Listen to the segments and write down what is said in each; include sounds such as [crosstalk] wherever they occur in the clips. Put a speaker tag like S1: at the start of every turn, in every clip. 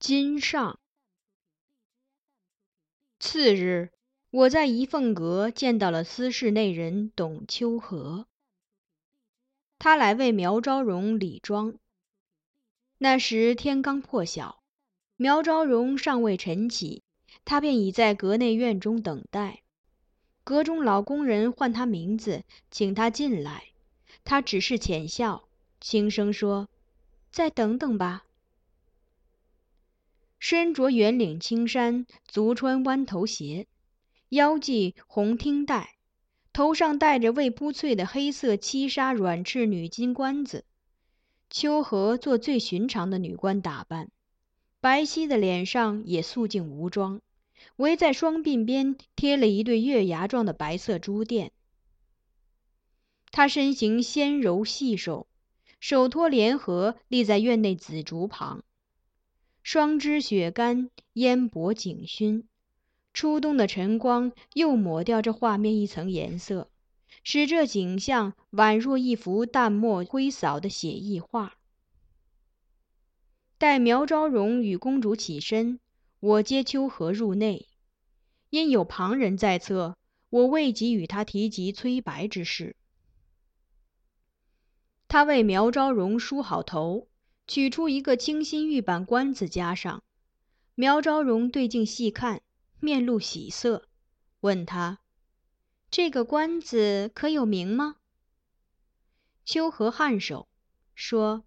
S1: 今上。次日，我在仪凤阁见到了司事内人董秋和，他来为苗昭荣理妆。那时天刚破晓，苗昭荣尚未晨起，他便已在阁内院中等待。阁中老工人唤他名字，请他进来。他只是浅笑，轻声说：“再等等吧。”身着圆领青衫，足穿弯头鞋，腰系红听带，头上戴着未铺翠的黑色七纱软翅女金冠子。秋荷做最寻常的女官打扮，白皙的脸上也素净无妆。围在双鬓边贴了一对月牙状的白色珠垫。她身形纤柔细瘦，手托莲荷立在院内紫竹旁，双枝雪干，烟薄景熏。初冬的晨光又抹掉这画面一层颜色，使这景象宛若一幅淡墨挥扫的写意画。待苗昭荣与公主起身，我接秋荷入内。因有旁人在侧，我未及与他提及崔白之事。他为苗昭荣梳好头，取出一个清新玉板冠子加上。苗昭荣对镜细看，面露喜色，问他：“这个冠子可有名吗？”秋荷颔首，说：“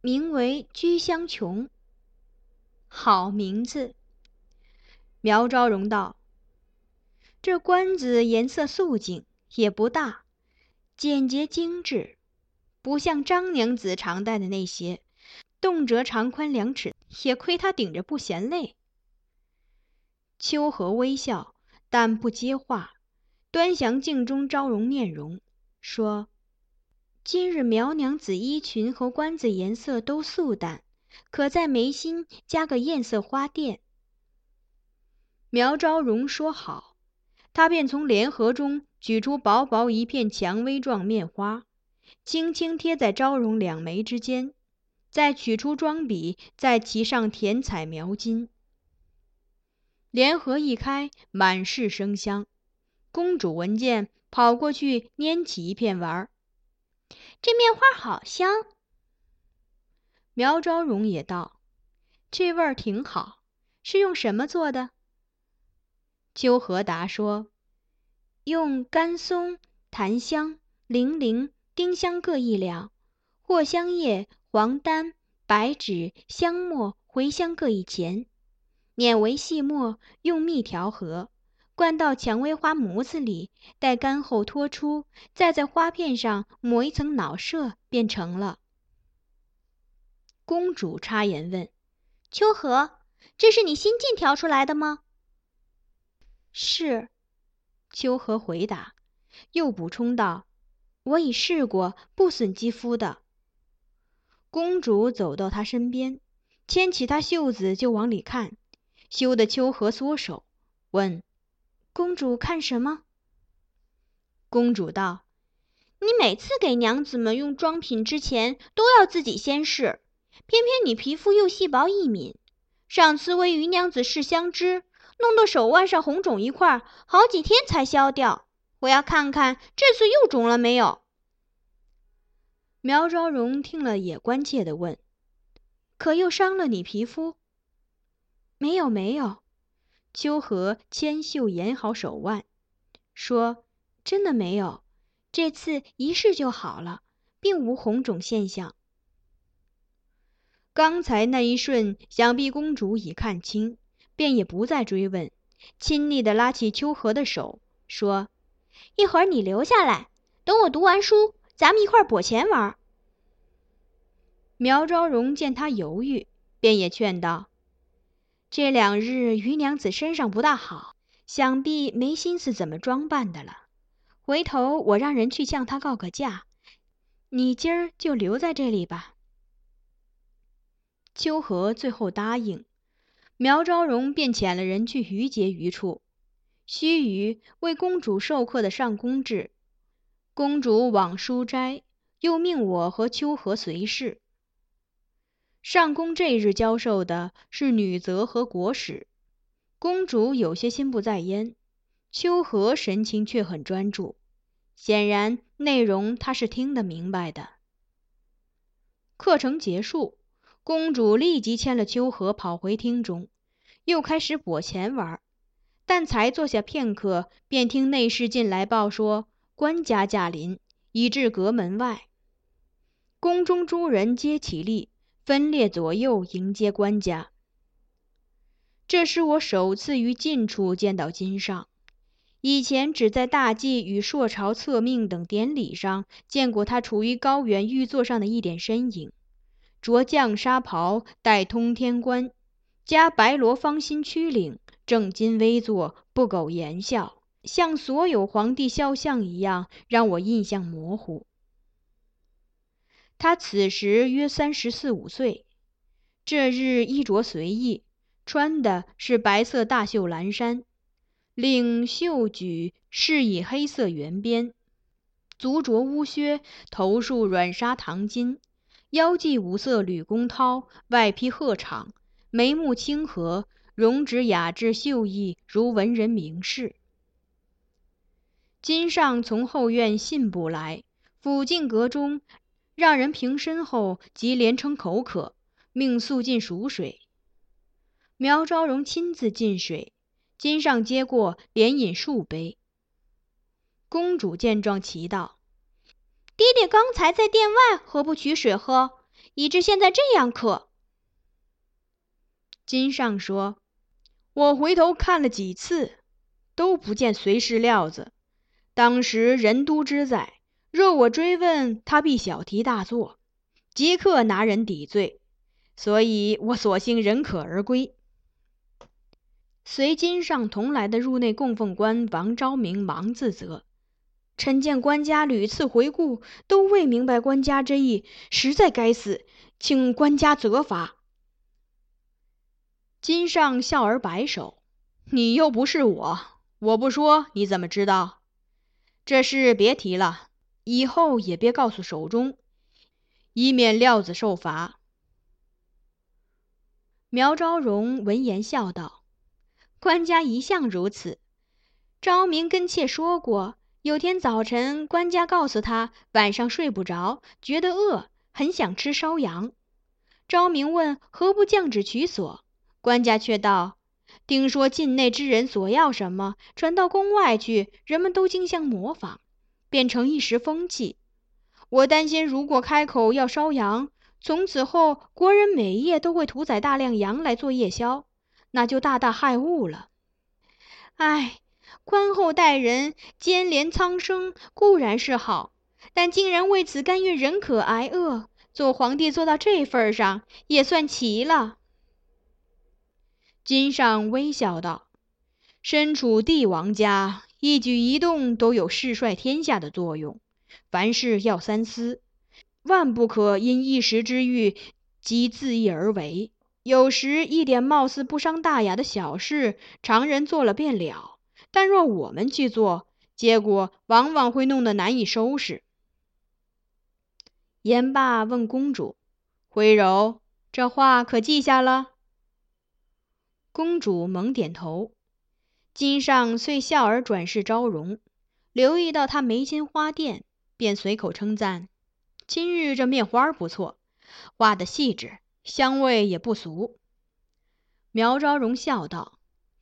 S1: 名为居香琼。”好名字。苗昭荣道：“这冠子颜色素净，也不大，简洁精致，不像张娘子常戴的那些，动辄长宽两尺，也亏她顶着不嫌累。”秋荷微笑，但不接话，端详镜中昭容面容，说：“今日苗娘子衣裙和冠子颜色都素淡，可在眉心加个艳色花钿。”苗昭荣说好，他便从莲盒中取出薄薄一片蔷薇状面花，轻轻贴在昭容两眉之间，再取出装笔，在其上填彩描金。莲盒一开，满是生香。公主闻见，跑过去拈起一片玩儿这面花好香。苗昭荣也道：“这味儿挺好，是用什么做的？”秋荷答说：“用干松、檀香、茗苓、丁香各一两，藿香叶、黄丹、白芷、香末、茴香各一钱，碾为细末，用蜜调和，灌到蔷薇花模子里，待干后脱出，再在花片上抹一层脑麝，便成了。”公主插言问：“秋荷，这是你新近调出来的吗？”是，秋荷回答，又补充道：“我已试过，不损肌肤的。”公主走到他身边，牵起他袖子就往里看，羞得秋荷缩手，问：“公主看什么？”公主道：“你每次给娘子们用妆品之前，都要自己先试，偏偏你皮肤又细薄易敏，上次为余娘子试香脂。”弄得手腕上红肿一块，好几天才消掉。我要看看这次又肿了没有。苗昭荣听了也关切地问：“可又伤了你皮肤？”“没有，没有。”秋荷纤袖掩好手腕，说：“真的没有，这次一试就好了，并无红肿现象。”刚才那一瞬，想必公主已看清。便也不再追问，亲昵地拉起秋荷的手，说：“一会儿你留下来，等我读完书，咱们一块儿钱玩。”苗昭荣见他犹豫，便也劝道：“这两日余娘子身上不大好，想必没心思怎么装扮的了。回头我让人去向她告个假，你今儿就留在这里吧。”秋荷最后答应。苗昭荣便遣了人去余杰余处，须臾为公主授课的上宫制。公主往书斋，又命我和秋荷随侍。上宫这日教授的是女则和国史，公主有些心不在焉，秋荷神情却很专注，显然内容她是听得明白的。课程结束，公主立即牵了秋荷跑回厅中，又开始拨钱玩。但才坐下片刻，便听内侍进来报说官家驾临，已至阁门外。宫中诸人皆起立，分列左右迎接官家。这是我首次于近处见到金上，以前只在大祭与朔朝册命等典礼上见过他处于高原玉座上的一点身影，着绛纱袍，戴通天冠，加白罗方心曲领，正襟危坐，不苟言笑，像所有皇帝肖像一样，让我印象模糊。他此时约三十四五岁，这日衣着随意，穿的是白色大袖蓝衫，领袖举饰以黑色圆边，足着乌靴，头束软纱唐巾，腰系五色吕公绦，外披鹤氅，眉目清和，容止雅致秀逸，如文人名士。金上从后院信步来，抚进阁中。让人平身后，即连称口渴，命速进蜀水。苗昭荣亲自进水，金上接过，连饮数杯。公主见状，奇道：“爹爹刚才在殿外，何不取水喝，以致现在这样渴？”金上说：“我回头看了几次，都不见随侍料子，当时人都知在。”若我追问他，必小题大做，即刻拿人抵罪，所以我索性忍渴而归。随金上同来的入内供奉官王昭明忙自责：“臣见官家屡次回顾，都未明白官家之意，实在该死，请官家责罚。”金上笑而摆手：“你又不是我，我不说你怎么知道？这事别提了。”以后也别告诉守中，以免料子受罚。苗昭荣闻言笑道：“官家一向如此。昭明跟妾说过，有天早晨，官家告诉他晚上睡不着，觉得饿，很想吃烧羊。昭明问何不降旨取所，官家却道：听说境内之人索要什么，传到宫外去，人们都竞相模仿。”变成一时风气，我担心，如果开口要烧羊，从此后国人每夜都会屠宰大量羊来做夜宵，那就大大害物了。唉，宽厚待人、兼怜苍生固然是好，但竟然为此甘愿忍渴挨饿，做皇帝做到这份上，也算奇了。金上微笑道：“身处帝王家。”一举一动都有世率天下的作用，凡事要三思，万不可因一时之欲即自意而为。有时一点貌似不伤大雅的小事，常人做了便了；但若我们去做，结果往往会弄得难以收拾。言罢，问公主：“徽柔，这话可记下了？”公主猛点头。金上遂笑而转视昭容，留意到他眉间花钿，便随口称赞：“今日这面花不错，画的细致，香味也不俗。”苗昭容笑道：“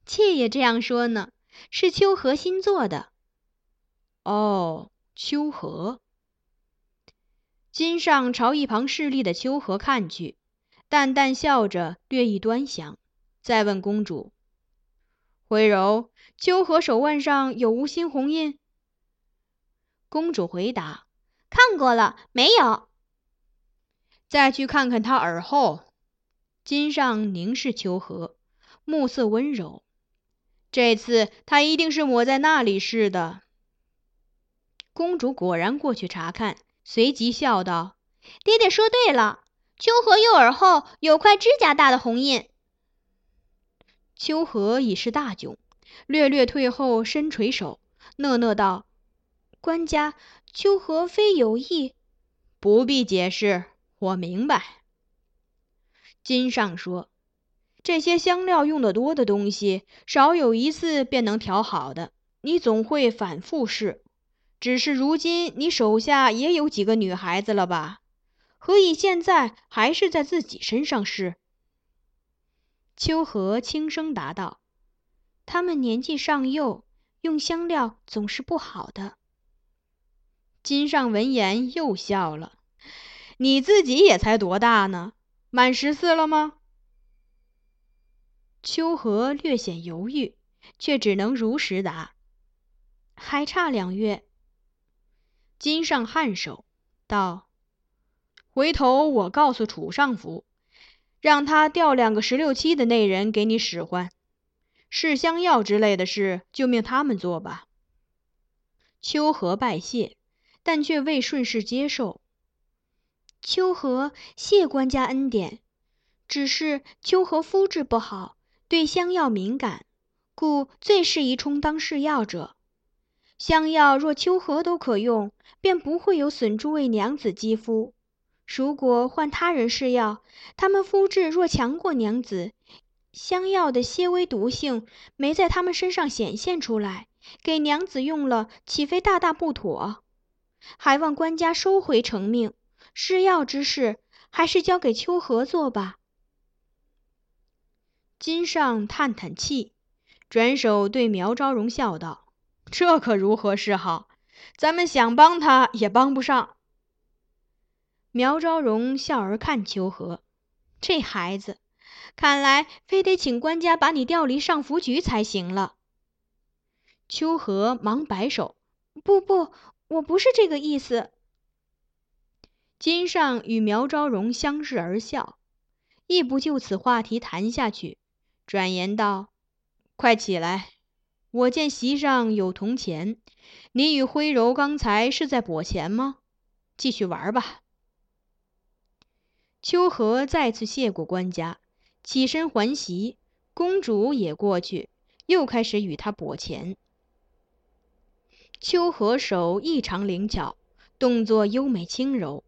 S1: 妾也这样说呢，是秋荷新做的。”哦，秋荷。金上朝一旁侍立的秋荷看去，淡淡笑着，略一端详，再问公主。徽柔，秋荷手腕上有无新红印？公主回答：“看过了，没有。”再去看看她耳后。金上凝视秋荷，目色温柔。这次她一定是抹在那里似的。公主果然过去查看，随即笑道：“爹爹说对了，秋荷右耳后有块指甲大的红印。”秋荷已是大窘，略略退后，伸垂手，讷讷道：“官家，秋荷非有意，
S2: 不必解释，我明白。”
S1: 金上说：“这些香料用得多的东西，少有一次便能调好的，你总会反复试。只是如今你手下也有几个女孩子了吧？何以现在还是在自己身上试？”
S2: 秋荷轻声答道：“他们年纪尚幼，用香料总是不好的。”
S1: 金上闻言又笑了：“你自己也才多大呢？”满十四了吗？
S2: 秋荷略显犹豫，却只能如实答：“还差两月。”
S1: 金上颔首道：“回头我告诉楚尚府，让他调两个十六七的内人给你使唤，试香药之类的事就命他们做吧。”
S2: 秋荷拜谢，但却未顺势接受。秋荷谢官家恩典，只是秋荷肤质不好，对香药敏感，故最适宜充当试药者。香药若秋荷都可用，便不会有损诸位娘子肌肤。如果换他人试药，他们肤质若强过娘子，香药的些微毒性没在他们身上显现出来，给娘子用了，岂非大大不妥？还望官家收回成命。试药之事，还是交给秋荷做吧。
S1: 金上叹叹气，转手对苗昭荣笑道：“这可如何是好？咱们想帮他也帮不上。”
S2: 苗昭荣笑而看秋荷，这孩子，看来非得请官家把你调离上福局才行了。
S1: 秋荷忙摆手：“
S2: 不不，我不是这个意思。”
S1: 金尚与苗昭荣相视而笑，亦不就此话题谈下去，转言道：“快起来，我见席上有铜钱，你与徽柔刚才是在博钱吗？继续玩吧。”秋荷再次谢过官家，起身还席，公主也过去，又开始与他博钱。秋荷手异常灵巧，动作优美轻柔。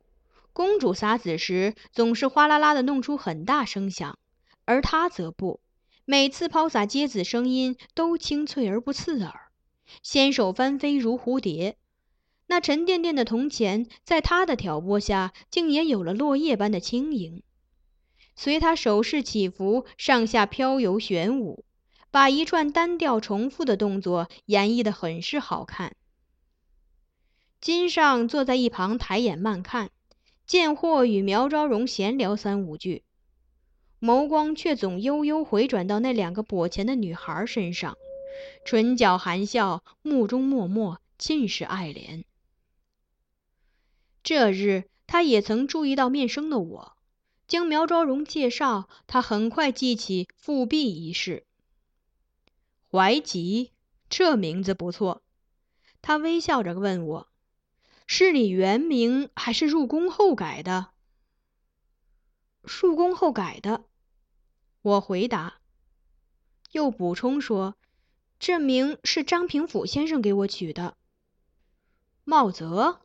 S1: 公主撒子时，总是哗啦啦的弄出很大声响，而她则不，每次抛洒接子声音都清脆而不刺耳，纤手翻飞如蝴蝶。那沉甸甸的铜钱，在他的挑拨下，竟也有了落叶般的轻盈。随他手势起伏，上下飘游旋舞，把一串单调重复的动作演绎得很是好看。金上坐在一旁抬眼慢看。见或与苗昭荣闲聊三五句，眸光却总悠悠回转到那两个跛钱的女孩身上，唇角含笑，目中默默，尽是爱怜。这日，他也曾注意到面生的我，经苗昭荣介绍，他很快记起复辟一事。怀吉，这名字不错。他微笑着问我。是你原名还是入宫后改的？
S2: 入宫后改的，
S1: 我回答。又补充说，
S2: 这名是张平甫先生给我取的。
S1: 茂泽，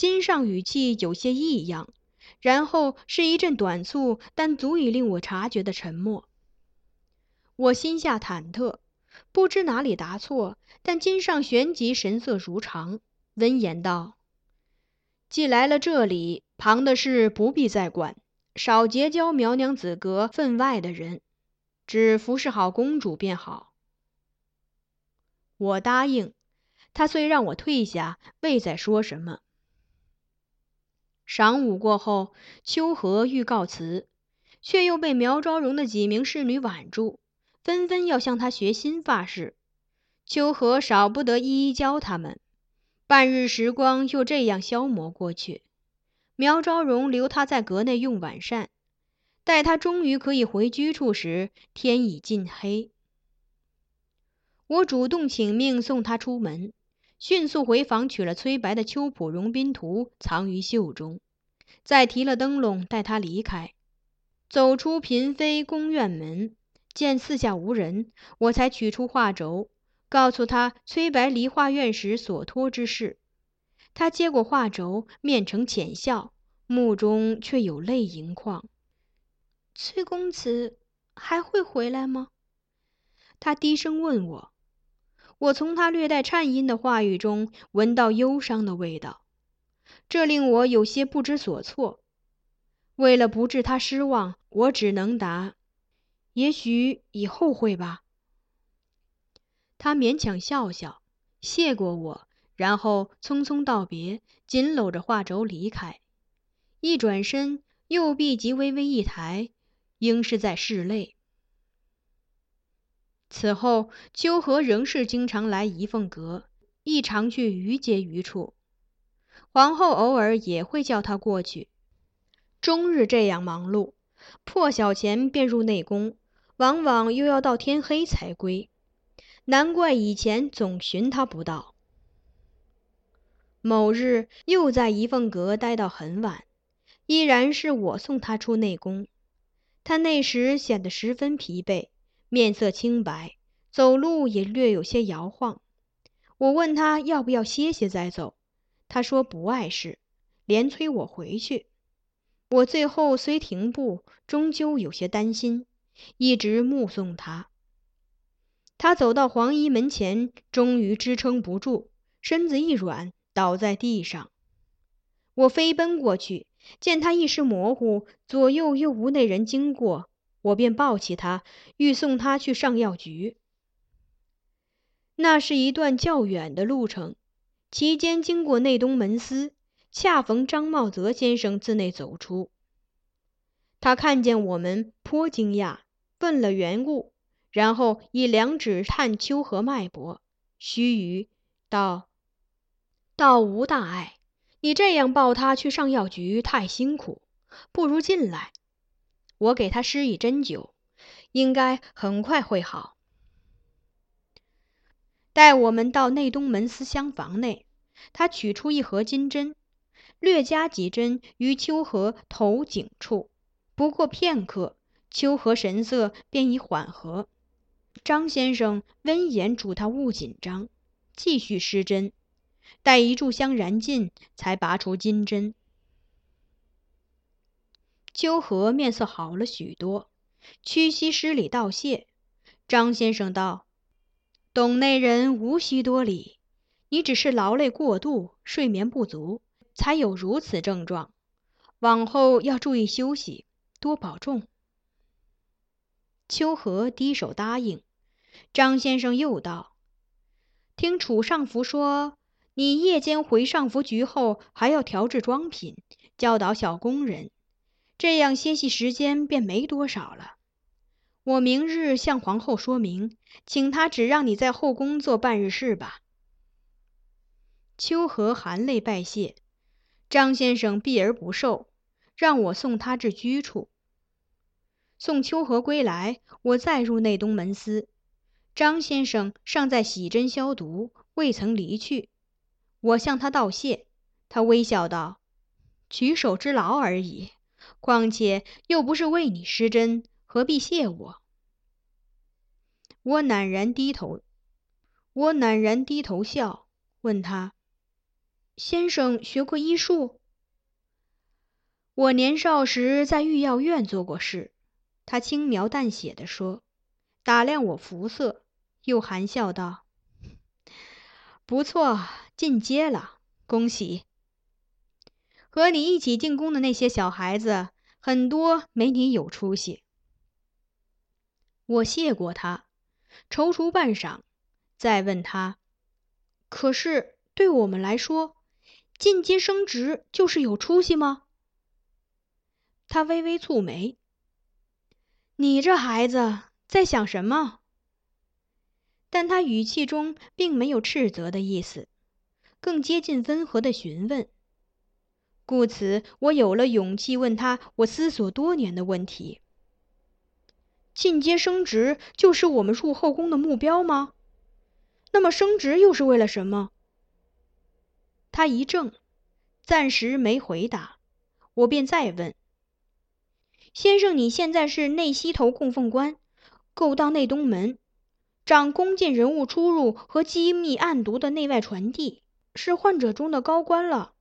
S1: 金上语气有些异样，然后是一阵短促但足以令我察觉的沉默。我心下忐忑，不知哪里答错，但金上旋即神色如常。温言道：“既来了这里，旁的事不必再管，少结交苗娘子阁分外的人，只服侍好公主便好。”我答应。他虽让我退下，未再说什么。晌午过后，秋荷欲告辞，却又被苗昭荣的几名侍女挽住，纷纷要向他学新发式。秋荷少不得一一教他们。半日时光就这样消磨过去，苗昭荣留他在阁内用晚膳，待他终于可以回居处时，天已近黑。我主动请命送他出门，迅速回房取了崔白的《秋浦荣宾图》，藏于袖中，再提了灯笼带他离开。走出嫔妃宫院门，见四下无人，我才取出画轴。告诉他崔白离画院时所托之事，他接过画轴，面呈浅笑，目中却有泪盈眶。
S2: 崔公子还会回来吗？
S1: 他低声问我。我从他略带颤音的话语中闻到忧伤的味道，这令我有些不知所措。为了不致他失望，我只能答：“也许以后会吧。”他勉强笑笑，谢过我，然后匆匆道别，紧搂着画轴离开。一转身，右臂即微微一抬，应是在拭泪。此后，秋荷仍是经常来怡凤阁，亦常去于街于处。皇后偶尔也会叫他过去，终日这样忙碌，破晓前便入内宫，往往又要到天黑才归。难怪以前总寻他不到。某日又在怡凤阁待到很晚，依然是我送他出内宫。他那时显得十分疲惫。面色清白，走路也略有些摇晃。我问他要不要歇歇再走，他说不碍事，连催我回去。我最后虽停步，终究有些担心，一直目送他。他走到黄衣门前，终于支撑不住，身子一软，倒在地上。我飞奔过去，见他意识模糊，左右又无那人经过。我便抱起他，欲送他去上药局。那是一段较远的路程，其间经过内东门司，恰逢张茂泽先生自内走出。他看见我们，颇惊讶，问了缘故，然后以两指探秋荷脉搏，须臾道：“道无大碍，你这样抱他去上药局太辛苦，不如进来。”我给他施以针灸，应该很快会好。待我们到内东门司厢房内，他取出一盒金针，略加几针于秋荷头颈处。不过片刻，秋荷神色便已缓和。张先生温言嘱他勿紧张，继续施针，待一炷香燃尽，才拔出金针。秋荷面色好了许多，屈膝施礼道谢。张先生道：“董内人无需多礼，你只是劳累过度，睡眠不足，才有如此症状。往后要注意休息，多保重。”秋荷低首答应。张先生又道：“听楚尚福说，你夜间回上福局后，还要调制装品，教导小工人。”这样歇息时间便没多少了。我明日向皇后说明，请她只让你在后宫做半日事吧。秋荷含泪拜谢，张先生避而不受，让我送他至居处。送秋荷归来，我再入内东门司，张先生尚在洗针消毒，未曾离去。我向他道谢，他微笑道：“举手之劳而已。”况且又不是为你施针，何必谢我？我赧然低头，我赧然低头笑，问他：“先生学过医术？”我年少时在御药院做过事。他轻描淡写的说，打量我肤色，又含笑道：“ [laughs] 不错，进阶了，恭喜。”和你一起进宫的那些小孩子，很多没你有出息。我谢过他，踌躇半晌，再问他：“可是对我们来说，进阶升职就是有出息吗？”他微微蹙眉：“你这孩子在想什么？”但他语气中并没有斥责的意思，更接近温和的询问。故此，我有了勇气问他我思索多年的问题：进阶升职就是我们入后宫的目标吗？那么升职又是为了什么？他一怔，暂时没回答。我便再问：先生，你现在是内西头供奉官，勾当内东门，掌宫禁人物出入和机密暗读的内外传递，是患者中的高官了。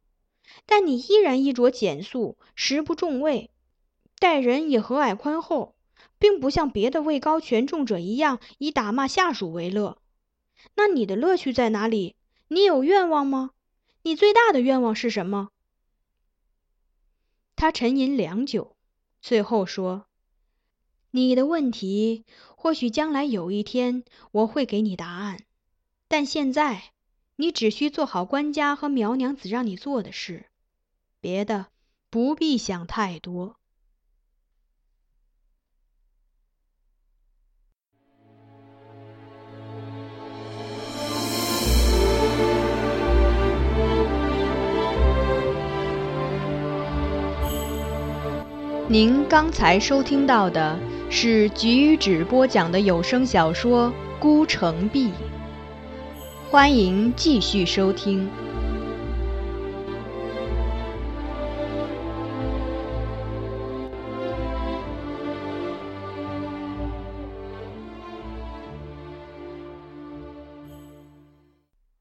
S1: 但你依然衣着简素，食不重味，
S2: 待人也和蔼宽厚，并不像别的位高权重者一样以打骂下属为乐。那你的乐趣在哪里？你有愿望吗？你最大的愿望是什么？
S1: 他沉吟良久，最后说：“你的问题，或许将来有一天我会给你答案，但现在你只需做好官家和苗娘子让你做的事，别的不必想太多。”您刚才收听到的是菊止播讲的有声小说《孤城闭》，欢迎继续收听。